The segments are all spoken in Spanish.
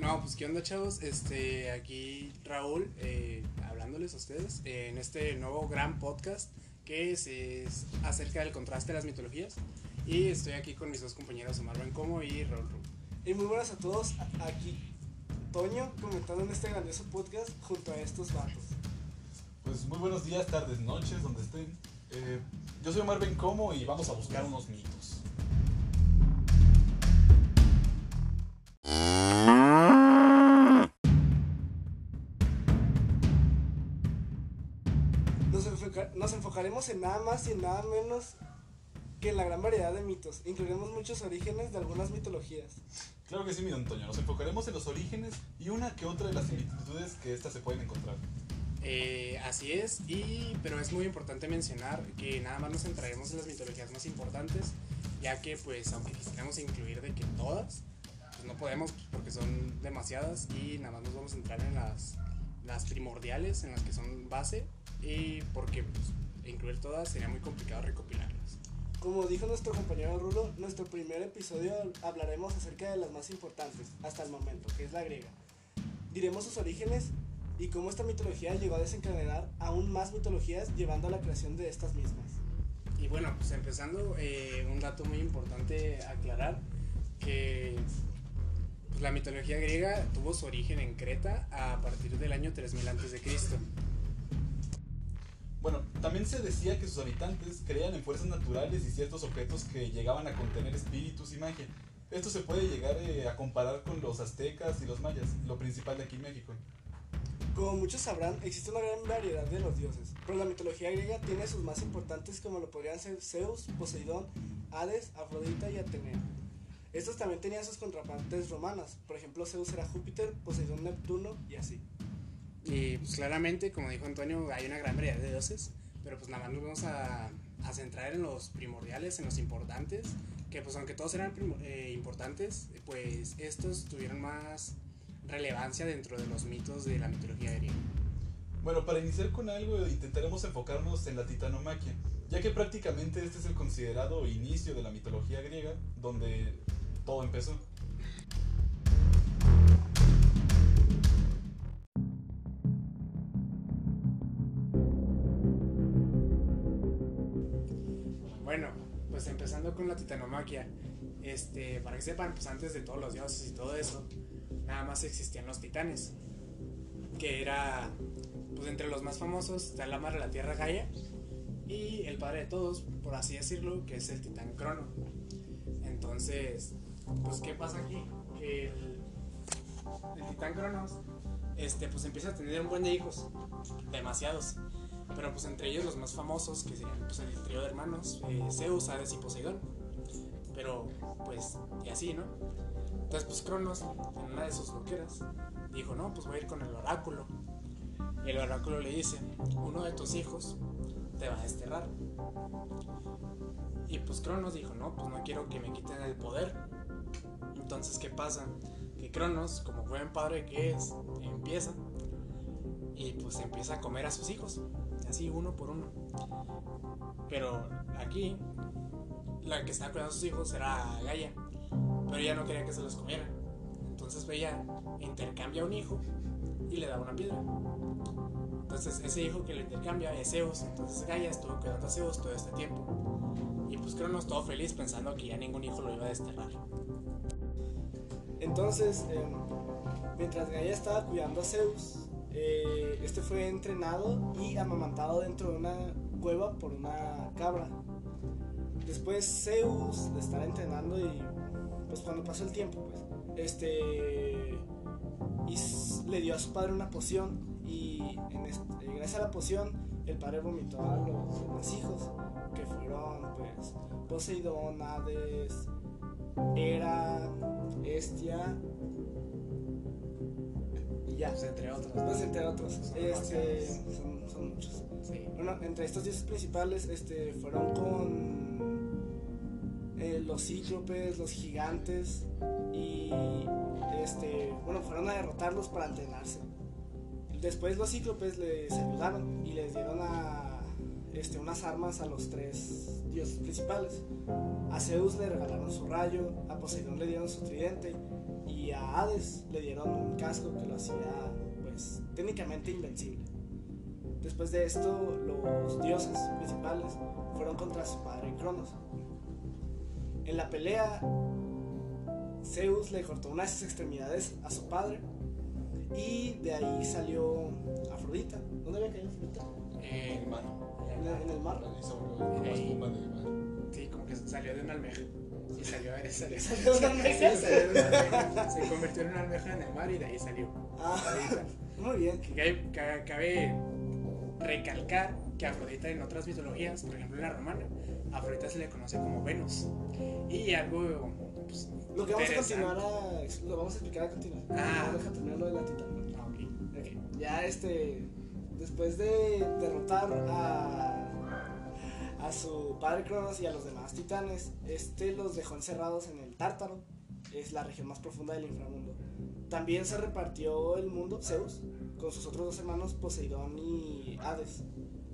No, pues qué onda chavos, este, aquí Raúl, eh, hablándoles a ustedes eh, en este nuevo gran podcast que es, es acerca del contraste de las mitologías y estoy aquí con mis dos compañeros Omar Bencomo y Raúl Ru. Y muy buenas a todos, aquí Toño comentando en este grandioso podcast junto a estos vatos. Pues muy buenos días, tardes, noches, donde estén. Eh, yo soy Omar Bencomo y vamos a buscar unos mitos. Enfocaremos en nada más y en nada menos que en la gran variedad de mitos. Incluiremos muchos orígenes de algunas mitologías. Claro que sí, mi don Toño. Nos enfocaremos en los orígenes y una que otra de las similitudes que estas se pueden encontrar. Eh, así es, y, pero es muy importante mencionar que nada más nos centraremos en las mitologías más importantes, ya que pues aunque quisiéramos incluir de que todas, pues no podemos porque son demasiadas y nada más nos vamos a centrar en las, las primordiales, en las que son base, y porque pues, incluir todas sería muy complicado recopilarlas. Como dijo nuestro compañero Rulo, nuestro primer episodio hablaremos acerca de las más importantes hasta el momento, que es la griega. Diremos sus orígenes y cómo esta mitología llegó a desencadenar aún más mitologías llevando a la creación de estas mismas. Y bueno, pues empezando, eh, un dato muy importante aclarar, que pues, la mitología griega tuvo su origen en Creta a partir del año 3000 a.C. Bueno, también se decía que sus habitantes creían en fuerzas naturales y ciertos objetos que llegaban a contener espíritus y magia. Esto se puede llegar eh, a comparar con los aztecas y los mayas, lo principal de aquí en México. Como muchos sabrán, existe una gran variedad de los dioses, pero la mitología griega tiene sus más importantes como lo podrían ser Zeus, Poseidón, Hades, Afrodita y Atenea. Estos también tenían sus contrapartes romanas, por ejemplo Zeus era Júpiter, Poseidón Neptuno y así. Y pues claramente, como dijo Antonio, hay una gran variedad de dioses, pero pues nada más nos vamos a, centrar en los primordiales, en los importantes, que pues aunque todos eran eh, importantes, pues estos tuvieron más relevancia dentro de los mitos de la mitología griega. Bueno, para iniciar con algo intentaremos enfocarnos en la titanomaquia, ya que prácticamente este es el considerado inicio de la mitología griega, donde todo empezó. Con la titanomaquia, este, para que sepan, pues antes de todos los dioses y todo eso, nada más existían los titanes, que era, pues entre los más famosos está la madre de la tierra Gaia y el padre de todos, por así decirlo, que es el titán Crono. Entonces, pues ¿qué pasa aquí? Que el, el titán Cronos, este, pues empieza a tener un buen de hijos, demasiados. Pero pues entre ellos los más famosos, que serían pues el trío de hermanos, eh, Zeus, Hades y Poseidón. Pero pues, y así, ¿no? Entonces pues Cronos, en una de sus loqueras, dijo, no, pues voy a ir con el oráculo. Y el oráculo le dice, uno de tus hijos te va a desterrar. Y pues Cronos dijo, no, pues no quiero que me quiten el poder. Entonces, ¿qué pasa? Que Cronos, como buen padre que es, empieza y pues empieza a comer a sus hijos, así uno por uno. Pero aquí, la que estaba cuidando a sus hijos era Gaia, pero ella no quería que se los comiera. Entonces ella intercambia un hijo y le da una piedra. Entonces ese hijo que le intercambia es Zeus, entonces Gaia estuvo cuidando a Zeus todo este tiempo. Y pues Cronos todo feliz pensando que ya ningún hijo lo iba a desterrar. Entonces, em, mientras Gaia estaba cuidando a Zeus, eh, este fue entrenado y amamantado dentro de una cueva por una cabra. Después Zeus de estar entrenando y pues cuando pasó el tiempo, pues, este le dio a su padre una poción y en este- gracias a la poción el padre vomitó a los demás hijos que fueron pues Poseidón, Hades, Hera, Estia ya. Pues entre otros. Pues entre otros. Son Este, son, son muchos. Sí. Bueno, entre estos dioses principales este, fueron con eh, los cíclopes, los gigantes y este, bueno, fueron a derrotarlos para entrenarse. Después los cíclopes les ayudaron y les dieron a, este, unas armas a los tres dioses principales. A Zeus le regalaron su rayo, a Poseidón le dieron su tridente Y a Hades le dieron un casco que lo hacía, pues, técnicamente invencible. Después de esto, los dioses principales fueron contra su padre Cronos. En la pelea, Zeus le cortó una de sus extremidades a su padre y de ahí salió Afrodita. ¿Dónde había caído Afrodita? En, mar. En, el- en el mar. Espuma de mar. Sí, como que salió de una almeja. Y salió, salió, ¿Salió de una almeja? Sí, salió una almeja. Se convirtió en una almeja en el mar y de ahí salió. Ah, muy bien. Que cabe, ca- cabe recalcar que Afrodita en otras mitologías, por ejemplo en la romana, a Afrodita se le conoce como Venus. Y algo pues, Lo que vamos a continuar a, lo vamos a explicar a continuación. Ah. Deja terminar lo de la titán. Ah, ok. Ok, Ya este, después de derrotar a, a su padre Cronos y a los demás titanes, este los dejó encerrados en el Tártaro, es la región más profunda del inframundo. También se repartió el mundo Zeus con sus otros dos hermanos Poseidón y Hades.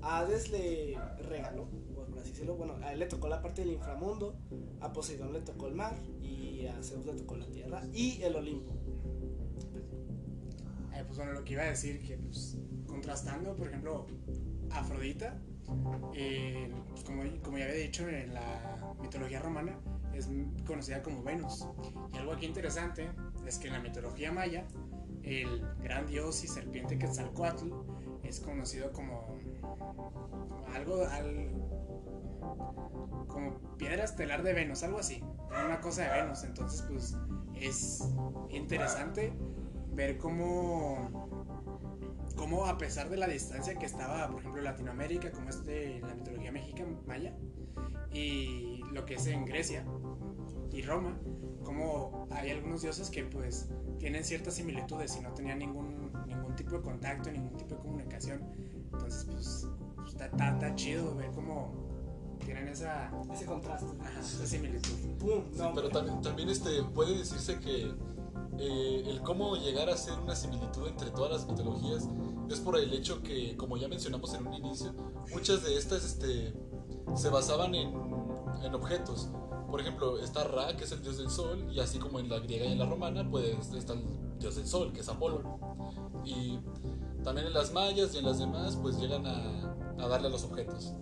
A Hades le regaló, por así decirlo, bueno, a él le tocó la parte del inframundo, a Poseidón le tocó el mar y a Zeus le tocó la tierra y el Olimpo. Eh, pues bueno, lo que iba a decir, que pues contrastando, por ejemplo, Afrodita, eh, pues, como, ya había dicho en la mitología romana, es conocida como Venus. Y algo aquí interesante es que en la mitología maya, el gran dios y serpiente Quetzalcoatl es conocido como algo, al, como piedra estelar de Venus, algo así, una cosa de Venus. Entonces, pues es interesante ver cómo, cómo a pesar de la distancia que estaba, por ejemplo, Latinoamérica, como es de la mitología mexicana maya, y lo que es en Grecia y Roma, como hay algunos dioses que pues tienen ciertas similitudes y no tenían ningún, ningún tipo de contacto, ningún tipo de comunicación. Entonces, pues, pues, está, está- está chido ver cómo tienen esa, Ese contraste. ajá, esa similitud. ¡Pum! Sí, No, pero también, también este, puede decirse que eh, el cómo llegar a ser una similitud entre todas las mitologías es por el hecho que, como ya mencionamos en un inicio, muchas de estas este, se basaban en, en objetos. Por ejemplo, está Ra, que es el dios del sol, y así como en la griega y en la romana, pues está el dios del sol, que es Apolo. Y también en las mayas y en las demás, pues llegan a, a darle a los objetos.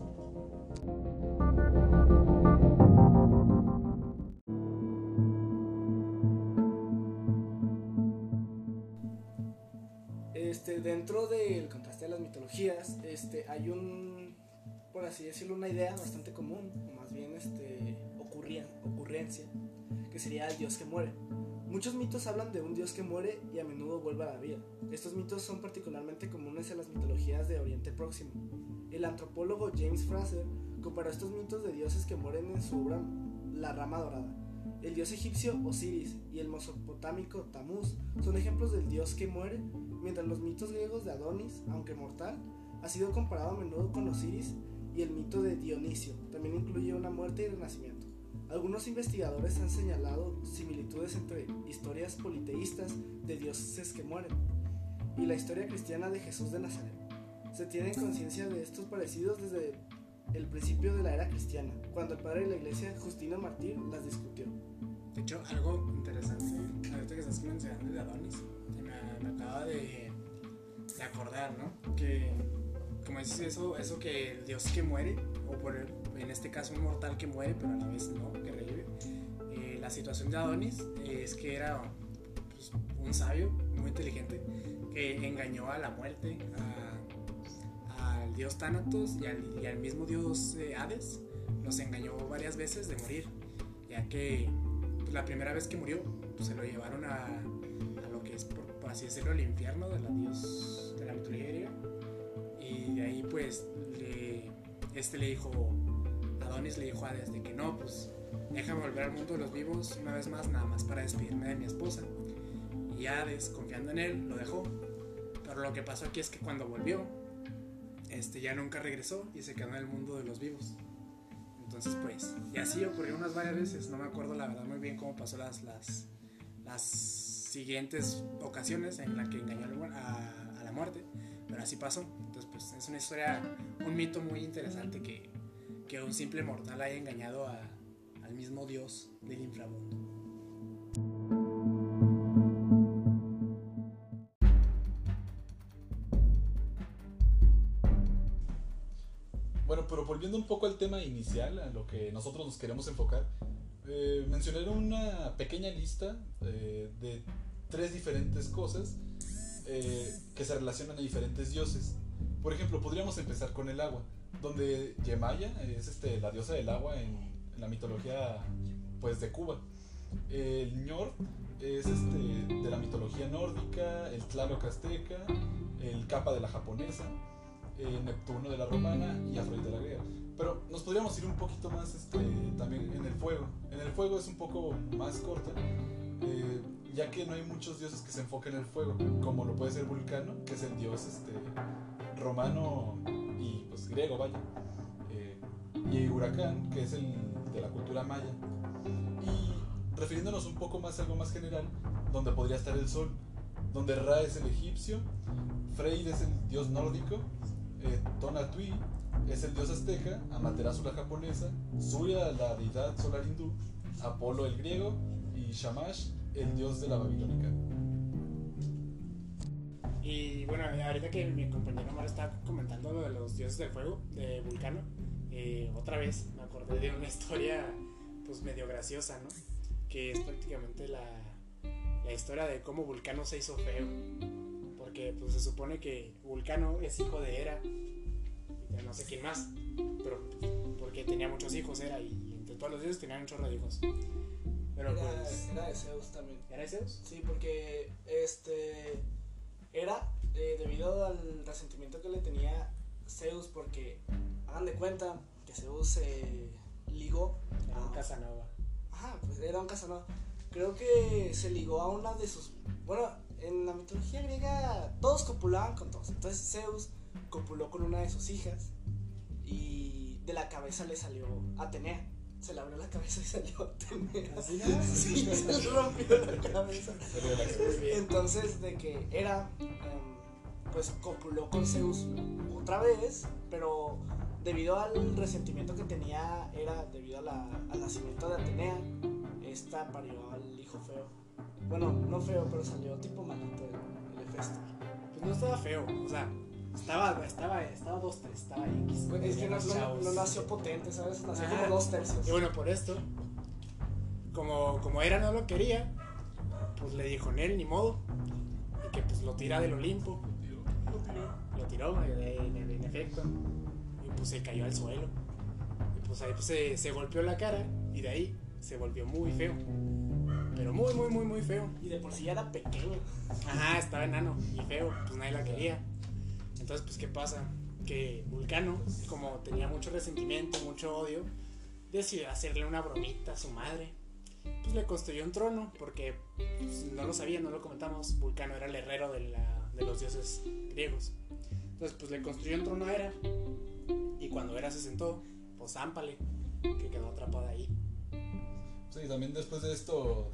Mitologías, este, hay un, por así decirlo, una idea bastante común, o más bien este, ocurría, ocurrencia, que sería el dios que muere. Muchos mitos hablan de un dios que muere y a menudo vuelve a la vida. Estos mitos son particularmente comunes en las mitologías de Oriente Próximo. El antropólogo James Fraser comparó estos mitos de dioses que mueren en su obra La Rama Dorada. El dios egipcio Osiris y el mesopotámico Tamuz son ejemplos del dios que muere mientras los mitos griegos de Adonis, aunque mortal, ha sido comparado a menudo con Osiris y el mito de Dionisio, también incluye una muerte y renacimiento. Algunos investigadores han señalado similitudes entre historias politeístas de dioses que mueren y la historia cristiana de Jesús de Nazaret. Se tiene conciencia de estos parecidos desde el principio de la era cristiana, cuando el padre de la iglesia, Justino el Martir, las discutió. De hecho, algo interesante, ahorita que estás mencionando de Adonis, se me, me acaba de, de acordar, ¿no? Que, como dices, eso, eso que el dios que muere, o por el- en este caso un mortal que muere, pero a la vez no, que revive. eh, la situación de Adonis es que era pues, un sabio, muy inteligente, que engañó a la muerte, a- dios Thanatos y al, mismo dios eh, Hades. Los engañó varias veces de morir, ya que pues, la primera vez que murió pues, se lo llevaron a, lo que es, por, por así decirlo, el infierno de la dios de la mitología griega. Y de ahí pues le- este le dijo, Adonis le dijo a Hades de que no, pues déjame volver al mundo de los vivos una vez más, nada más para despedirme de mi esposa. Y Hades, confiando en él, lo dejó. Pero lo que pasó aquí es que cuando volvió, este ya nunca regresó y se quedó en el mundo de los vivos. Entonces, pues, y así ocurrió unas varias veces. No me acuerdo la verdad muy bien cómo pasó las, las, las siguientes ocasiones en la que engañó a la muerte. Pero así pasó. Entonces, pues, es una historia, un mito muy interesante que, que un simple mortal haya engañado a- al mismo dios del inframundo. Volviendo un poco al tema inicial, a lo que nosotros nos queremos enfocar, eh, mencionaré una pequeña lista eh, de tres diferentes cosas eh, que se relacionan a diferentes dioses. Por ejemplo, podríamos empezar con el agua, donde Yemaya es este, la diosa del agua en, en la mitología pues, de Cuba. El Ñor es este, de la mitología nórdica, el Tlaloc azteca, el Kappa de la japonesa, el Neptuno de la romana y Afrodita de la griega. Pero nos podríamos ir un poquito más este, también en el fuego. En el fuego es un poco más corta, eh, ya que no hay muchos dioses que se enfoquen en el fuego, como lo puede ser Vulcano, que es el dios este, romano y pues griego, vaya. Eh, y Huracán, que es el de la cultura maya. Y refiriéndonos un poco más a algo más general, donde podría estar el sol, donde Ra es el egipcio, Freyr es el dios nórdico, eh, Tonatui es el dios azteca, Amaterasu la japonesa, Surya la deidad solar hindú, Apolo el griego y Shamash el dios de la babilónica. Y bueno, ahorita que mi compañero Omar estaba comentando lo de los dioses del fuego, de Vulcano, eh, otra vez me acordé de una historia pues medio graciosa, ¿no? Que es prácticamente la historia de cómo Vulcano se hizo feo. Porque pues se supone que Vulcano es hijo de Hera y de no sé quién más, pero porque tenía muchos hijos Hera y entre todos los dioses tenían un chorro de hijos. Pero Era, pues... era de Zeus también. ¿Era de Zeus? Sí, porque este era eh, debido al resentimiento que le tenía Zeus, porque hagan de cuenta que Zeus se ligó Era un a- Casanova. Ajá, pues era un Casanova. Creo que se ligó a una de sus. Bueno, en la mitología griega todos copulaban con todos. Entonces Zeus copuló con una de sus hijas y de la cabeza le salió Atenea. Se le abrió la cabeza y salió Atenea. Sí, se le rompió la cabeza. Entonces, de que era, em, pues copuló con Zeus otra vez, pero debido al resentimiento que tenía, era debido a la- al nacimiento de Atenea, esta parió al hijo feo. Bueno, no feo, pero salió tipo malito el, el Hefesto. Pues no estaba feo, o sea, estaba, estaba, estaba dos, tres, estaba X. Bueno, es que no, nació potente, ¿sabes? Nació Ajá. como dos tercios. Y bueno, por esto, como, como Hera no lo quería, pues le dijo, Nel, ni modo, y que pues lo tira del Olimpo, lo tiró, eh, en, en- en efecto, y pues se cayó al suelo. Y pues ahí pues, se, se golpeó la cara, y de ahí se volvió muy feo. Pero muy, muy, muy, muy feo. Y de por sí ya era pequeño. Ajá, estaba enano y feo, pues nadie la quería. Entonces, pues, ¿qué pasa? Que Vulcano, como tenía mucho resentimiento, mucho odio, decidió hacerle una bromita a su madre. Pues le construyó un trono, porque pues, no lo sabía, no lo comentamos. Vulcano era el herrero de, la- de los dioses griegos. Entonces, pues le construyó un trono a Hera. Y cuando Hera se sentó, pues zámpale, que quedó atrapada ahí. Sí, también después de esto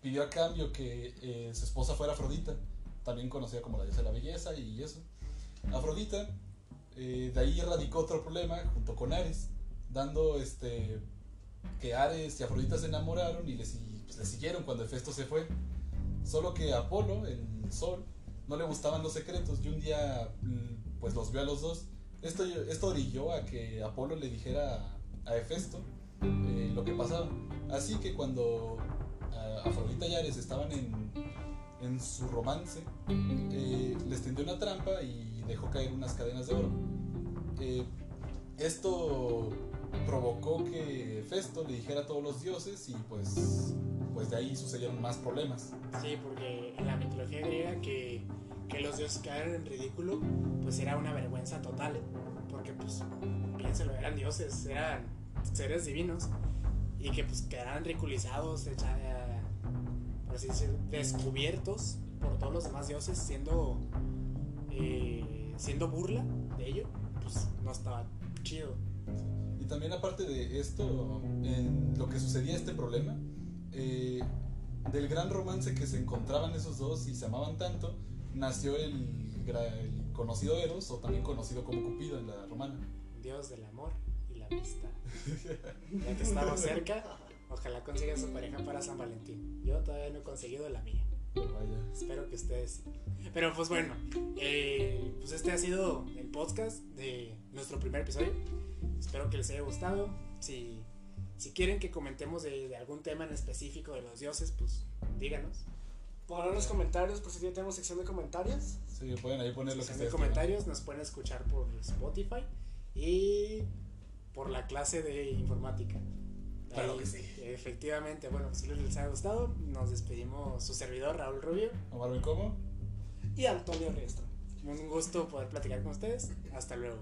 pidió a cambio que eh, su esposa fuera Afrodita, también conocida como la diosa de la belleza y eso. Afrodita, eh, de ahí radicó otro problema junto con Ares, dando este que Ares y Afrodita se enamoraron y le, pues, siguieron cuando Hefesto se fue. Solo que Apolo, el sol, no le gustaban los secretos y un día mm, pues los vio a los dos. Esto, esto orilló a que Apolo le dijera a Hefesto eh, lo que pasaba. Así que cuando ah, Afrodita y Ares estaban en, en su romance, eh, les tendió una trampa y dejó caer unas cadenas de oro. Eh, esto provocó que Festo le dijera a todos los dioses y pues, pues de ahí sucedieron más problemas. Sí, porque en la mitología griega que, que los dioses quedaran en ridículo, pues era una vergüenza total. Porque pues, piénselo, eran dioses, eran seres divinos. Y que pues quedaran ridiculizados, echa- eh, por así decirlo, descubiertos por todos los demás dioses, siendo, eh, siendo burla de ello, pues no estaba chido. Y también aparte de esto, en lo que sucedía este problema, eh, del gran romance que se encontraban esos dos y se amaban tanto, nació el, el conocido Eros, o también conocido como Cupido en la romana. Dios del amor la. Ya que estamos cerca, ojalá consiga su pareja para San Valentín. Yo todavía no he conseguido la mía. Vaya. Espero que ustedes. Pero pues bueno, eh, pues este ha sido el podcast de nuestro primer episodio. Espero que les haya gustado. Si, si quieren que comentemos de, de algún tema en específico de los dioses, pues díganos. Pongan en los comentarios, por si ya tenemos sección de comentarios. Sí, pueden ahí poner lo que En ustedes comentarios nos pueden escuchar por Spotify y por la clase de informática. Claro Ahí, que sí. Efectivamente, bueno, si les ha gustado, nos despedimos su servidor Raúl Rubio. Omar Bencomo. Y Antonio Riestra. Un gusto poder platicar con ustedes. Hasta luego.